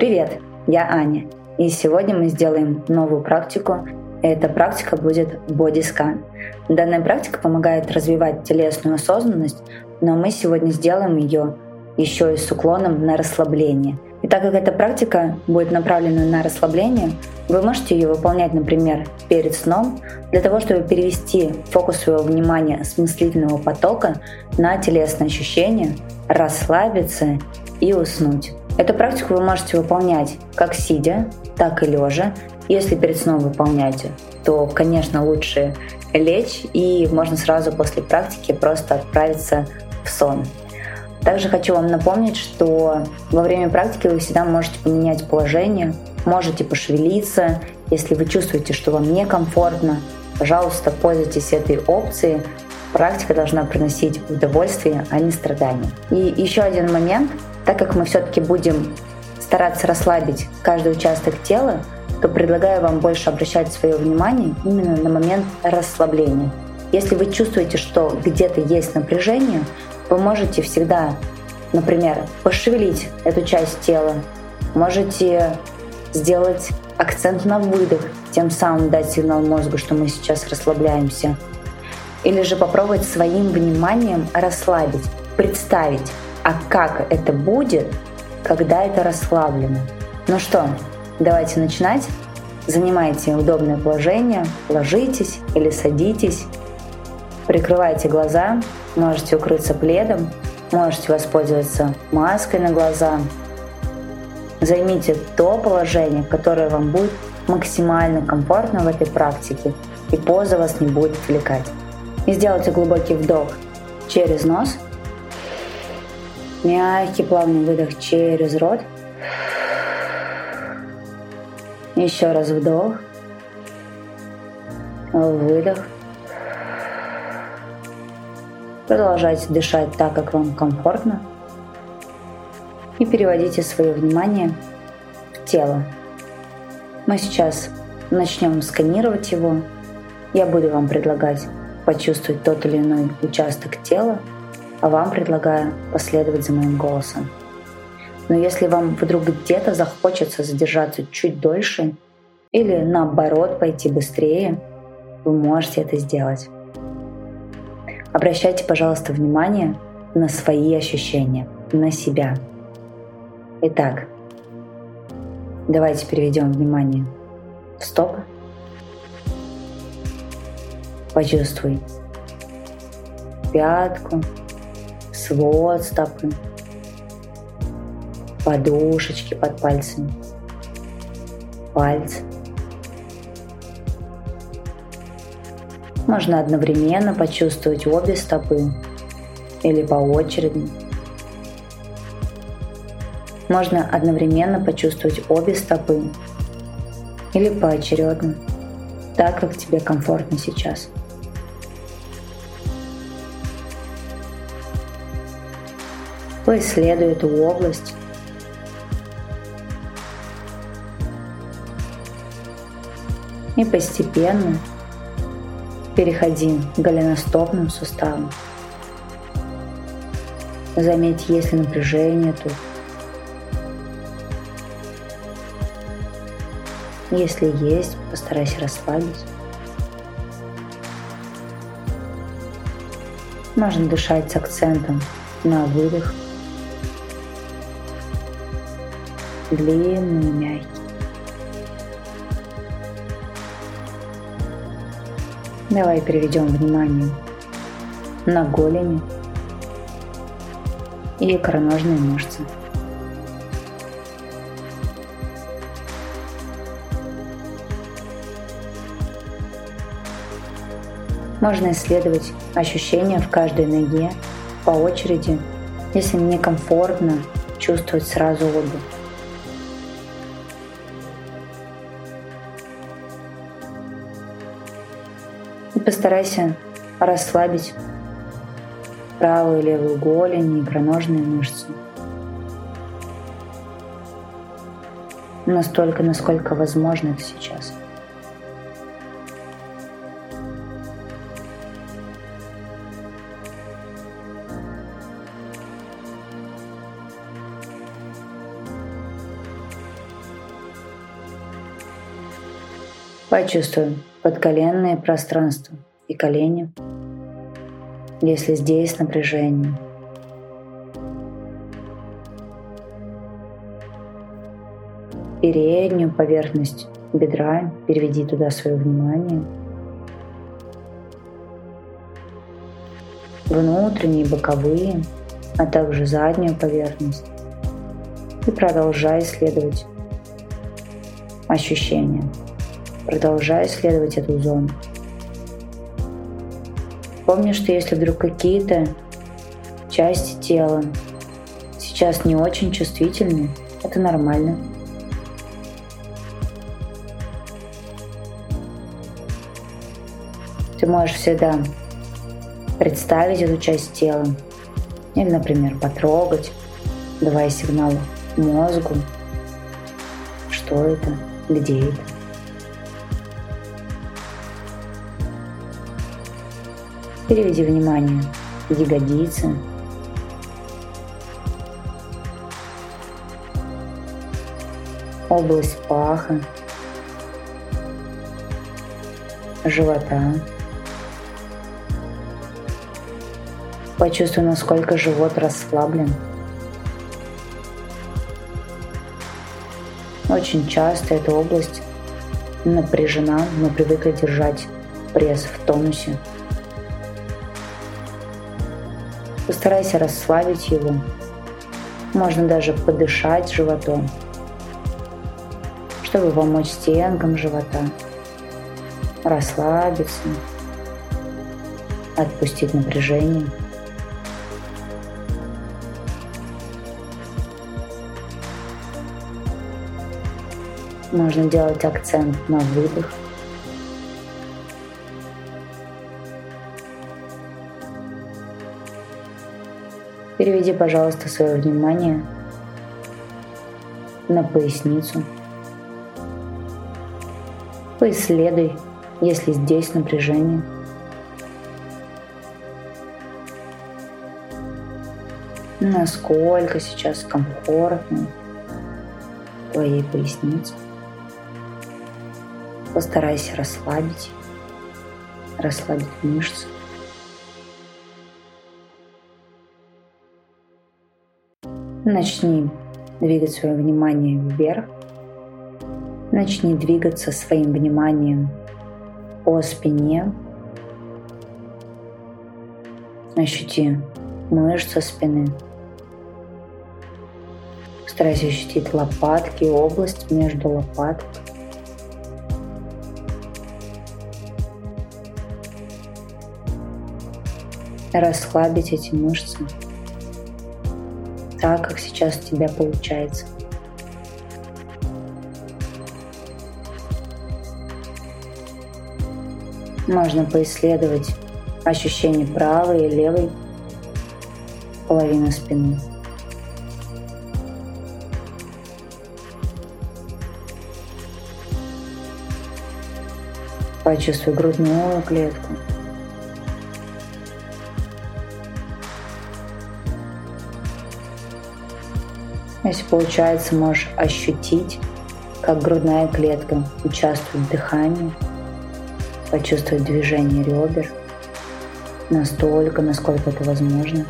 Привет, я Аня, и сегодня мы сделаем новую практику. Эта практика будет бодискан. Данная практика помогает развивать телесную осознанность, но мы сегодня сделаем ее еще и с уклоном на расслабление. И так как эта практика будет направлена на расслабление, вы можете ее выполнять, например, перед сном, для того, чтобы перевести фокус своего внимания с мыслительного потока на телесные ощущения, расслабиться и уснуть. Эту практику вы можете выполнять как сидя, так и лежа. Если перед сном выполняете, то, конечно, лучше лечь и можно сразу после практики просто отправиться в сон. Также хочу вам напомнить, что во время практики вы всегда можете поменять положение, можете пошевелиться. Если вы чувствуете, что вам некомфортно, пожалуйста, пользуйтесь этой опцией. Практика должна приносить удовольствие, а не страдания. И еще один момент – так как мы все-таки будем стараться расслабить каждый участок тела, то предлагаю вам больше обращать свое внимание именно на момент расслабления. Если вы чувствуете, что где-то есть напряжение, вы можете всегда, например, пошевелить эту часть тела, можете сделать акцент на выдох, тем самым дать сигнал мозгу, что мы сейчас расслабляемся. Или же попробовать своим вниманием расслабить, представить, а как это будет, когда это расслаблено. Ну что, давайте начинать. Занимайте удобное положение, ложитесь или садитесь, прикрывайте глаза, можете укрыться пледом, можете воспользоваться маской на глаза. Займите то положение, которое вам будет максимально комфортно в этой практике, и поза вас не будет отвлекать. И сделайте глубокий вдох через нос – Мягкий плавный выдох через рот. Еще раз вдох. Выдох. Продолжайте дышать так, как вам комфортно. И переводите свое внимание в тело. Мы сейчас начнем сканировать его. Я буду вам предлагать почувствовать тот или иной участок тела, а вам предлагаю последовать за моим голосом. Но если вам вдруг где-то захочется задержаться чуть дольше или наоборот пойти быстрее, вы можете это сделать. Обращайте, пожалуйста, внимание на свои ощущения, на себя. Итак, давайте переведем внимание в стопы. Почувствуй пятку, свод стопы, подушечки под пальцами, пальцы. Можно одновременно почувствовать обе стопы или по очереди. Можно одновременно почувствовать обе стопы или поочередно, так как тебе комфортно сейчас. Поисследуй эту область. И постепенно переходи к голеностопным суставам. Заметь, есть ли напряжение тут. Если есть, постарайся расслабить. Можно дышать с акцентом на выдох – длинный и мягкий. Давай переведем внимание на голени и икроножные мышцы. Можно исследовать ощущения в каждой ноге по очереди, если некомфортно чувствовать сразу обе. Постарайся расслабить правую и левую голень и икроножные мышцы. Настолько, насколько возможно это сейчас. Почувствуем подколенное пространство – и колени, если здесь напряжение. Переднюю поверхность бедра переведи туда свое внимание. Внутренние, боковые, а также заднюю поверхность. И продолжай исследовать ощущения. Продолжай исследовать эту зону. Помни, что если вдруг какие-то части тела сейчас не очень чувствительны, это нормально. Ты можешь всегда представить эту часть тела или, например, потрогать, давая сигнал мозгу, что это, где это. Переведи внимание ягодицы, область паха, живота. Почувствуй, насколько живот расслаблен. Очень часто эта область напряжена, но привыкла держать пресс в тонусе. Постарайся расслабить его. Можно даже подышать животом, чтобы помочь стенкам живота расслабиться, отпустить напряжение. Можно делать акцент на выдох. Переведи, пожалуйста, свое внимание на поясницу. Поисследуй, если здесь напряжение. Насколько сейчас комфортно твоей пояснице. Постарайся расслабить, расслабить мышцы. Начни двигать свое внимание вверх. Начни двигаться своим вниманием по спине. Ощути мышцы спины. Старайся ощутить лопатки, область между лопатками. расслабить эти мышцы так, как сейчас у тебя получается. Можно поисследовать ощущения правой и левой половины спины. Почувствуй грудную клетку. Если получается, можешь ощутить, как грудная клетка участвует в дыхании, почувствовать движение ребер настолько, насколько это возможно.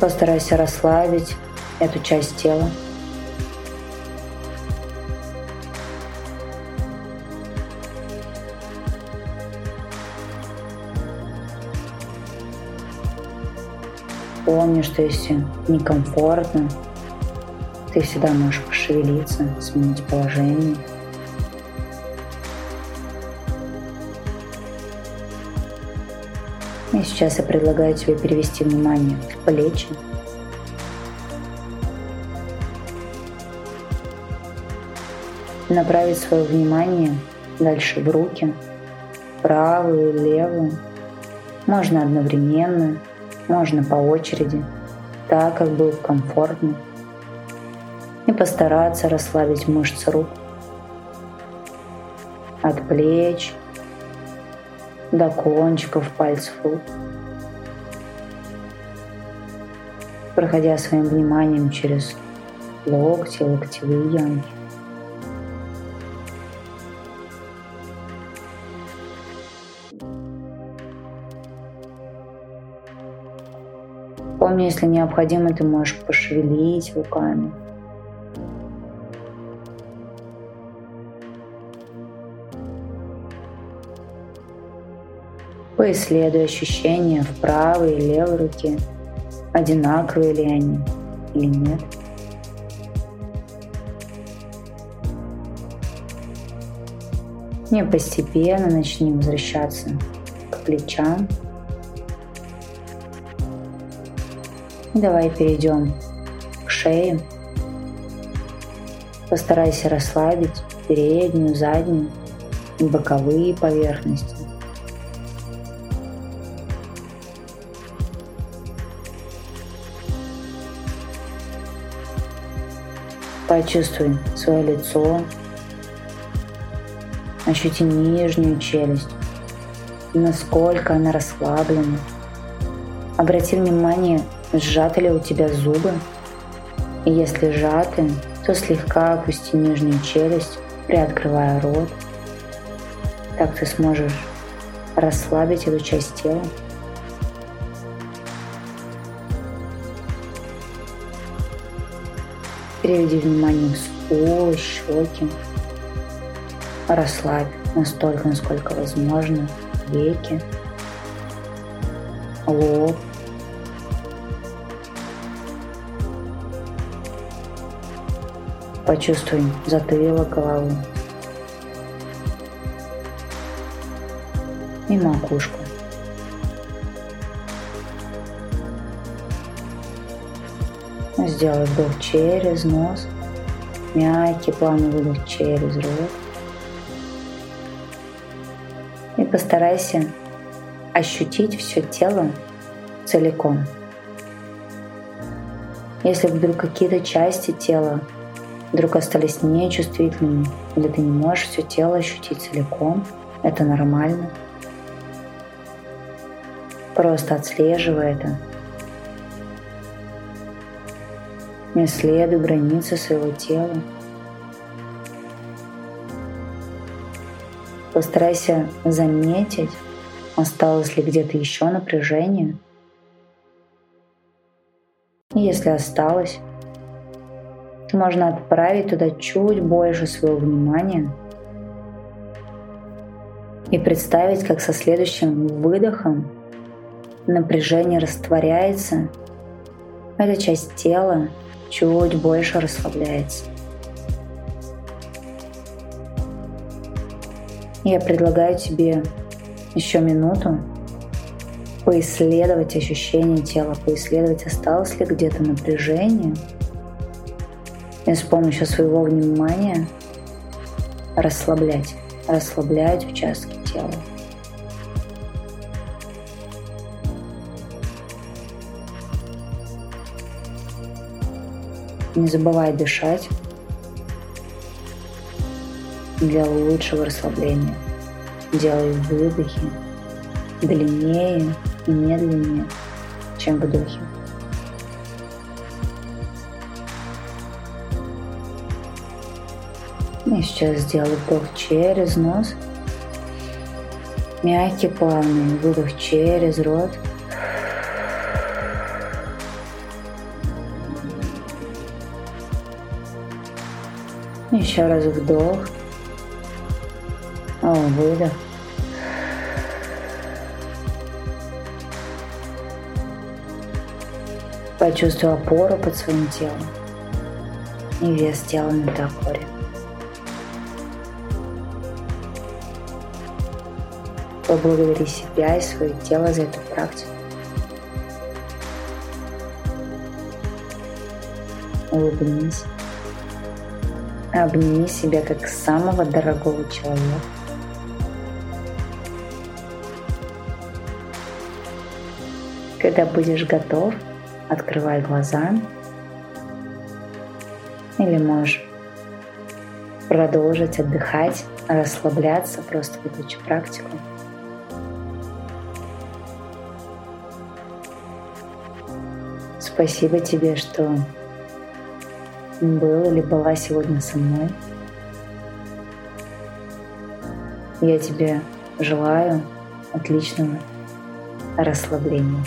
Постарайся расслабить эту часть тела. Помни, что если некомфортно, ты всегда можешь пошевелиться, сменить положение. И сейчас я предлагаю тебе перевести внимание в плечи. Направить свое внимание дальше в руки, правую, левую. Можно одновременно – можно по очереди, так, как будет комфортно. И постараться расслабить мышцы рук от плеч до кончиков пальцев рук. проходя своим вниманием через локти, локтевые ямки. Помни, если необходимо, ты можешь пошевелить руками. Поисследуй ощущения в правой и левой руке. Одинаковые ли они или нет. Не постепенно начни возвращаться к плечам. Давай перейдем к шее. Постарайся расслабить переднюю, заднюю и боковые поверхности. Почувствуй свое лицо, ощути нижнюю челюсть, насколько она расслаблена. Обрати внимание, сжаты ли у тебя зубы. Если сжаты, то слегка опусти нижнюю челюсть, приоткрывая рот. Так ты сможешь расслабить эту часть тела. Переведи внимание в скулы, щеки. Расслабь настолько, насколько возможно, веки, лоб. Почувствуй затылок головы и макушку. Сделай вдох через нос, мягкий плавный выдох через рот. И постарайся ощутить все тело целиком. Если вдруг какие-то части тела вдруг остались нечувствительными, или ты не можешь все тело ощутить целиком, это нормально. Просто отслеживай это Не исследуй границы своего тела. Постарайся заметить, осталось ли где-то еще напряжение. И если осталось, то можно отправить туда чуть больше своего внимания и представить, как со следующим выдохом напряжение растворяется, эта часть тела чуть больше расслабляется. Я предлагаю тебе еще минуту поисследовать ощущение тела, поисследовать, осталось ли где-то напряжение, и с помощью своего внимания расслаблять, расслаблять участки тела. Не забывай дышать для лучшего расслабления. Делай выдохи длиннее и медленнее, чем вдохи. И сейчас сделай вдох через нос. Мягкий, плавный выдох через рот – Еще раз вдох. О, выдох. Почувствуй опору под своим телом и вес тела на этой Поблагодари себя и свое тело за эту практику. Улыбнись. Обними себя как самого дорогого человека. Когда будешь готов, открывай глаза или можешь продолжить отдыхать, расслабляться, просто выключи практику. Спасибо тебе, что был или была сегодня со мной. Я тебе желаю отличного расслабления.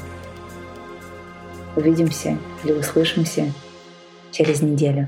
Увидимся или услышимся через неделю.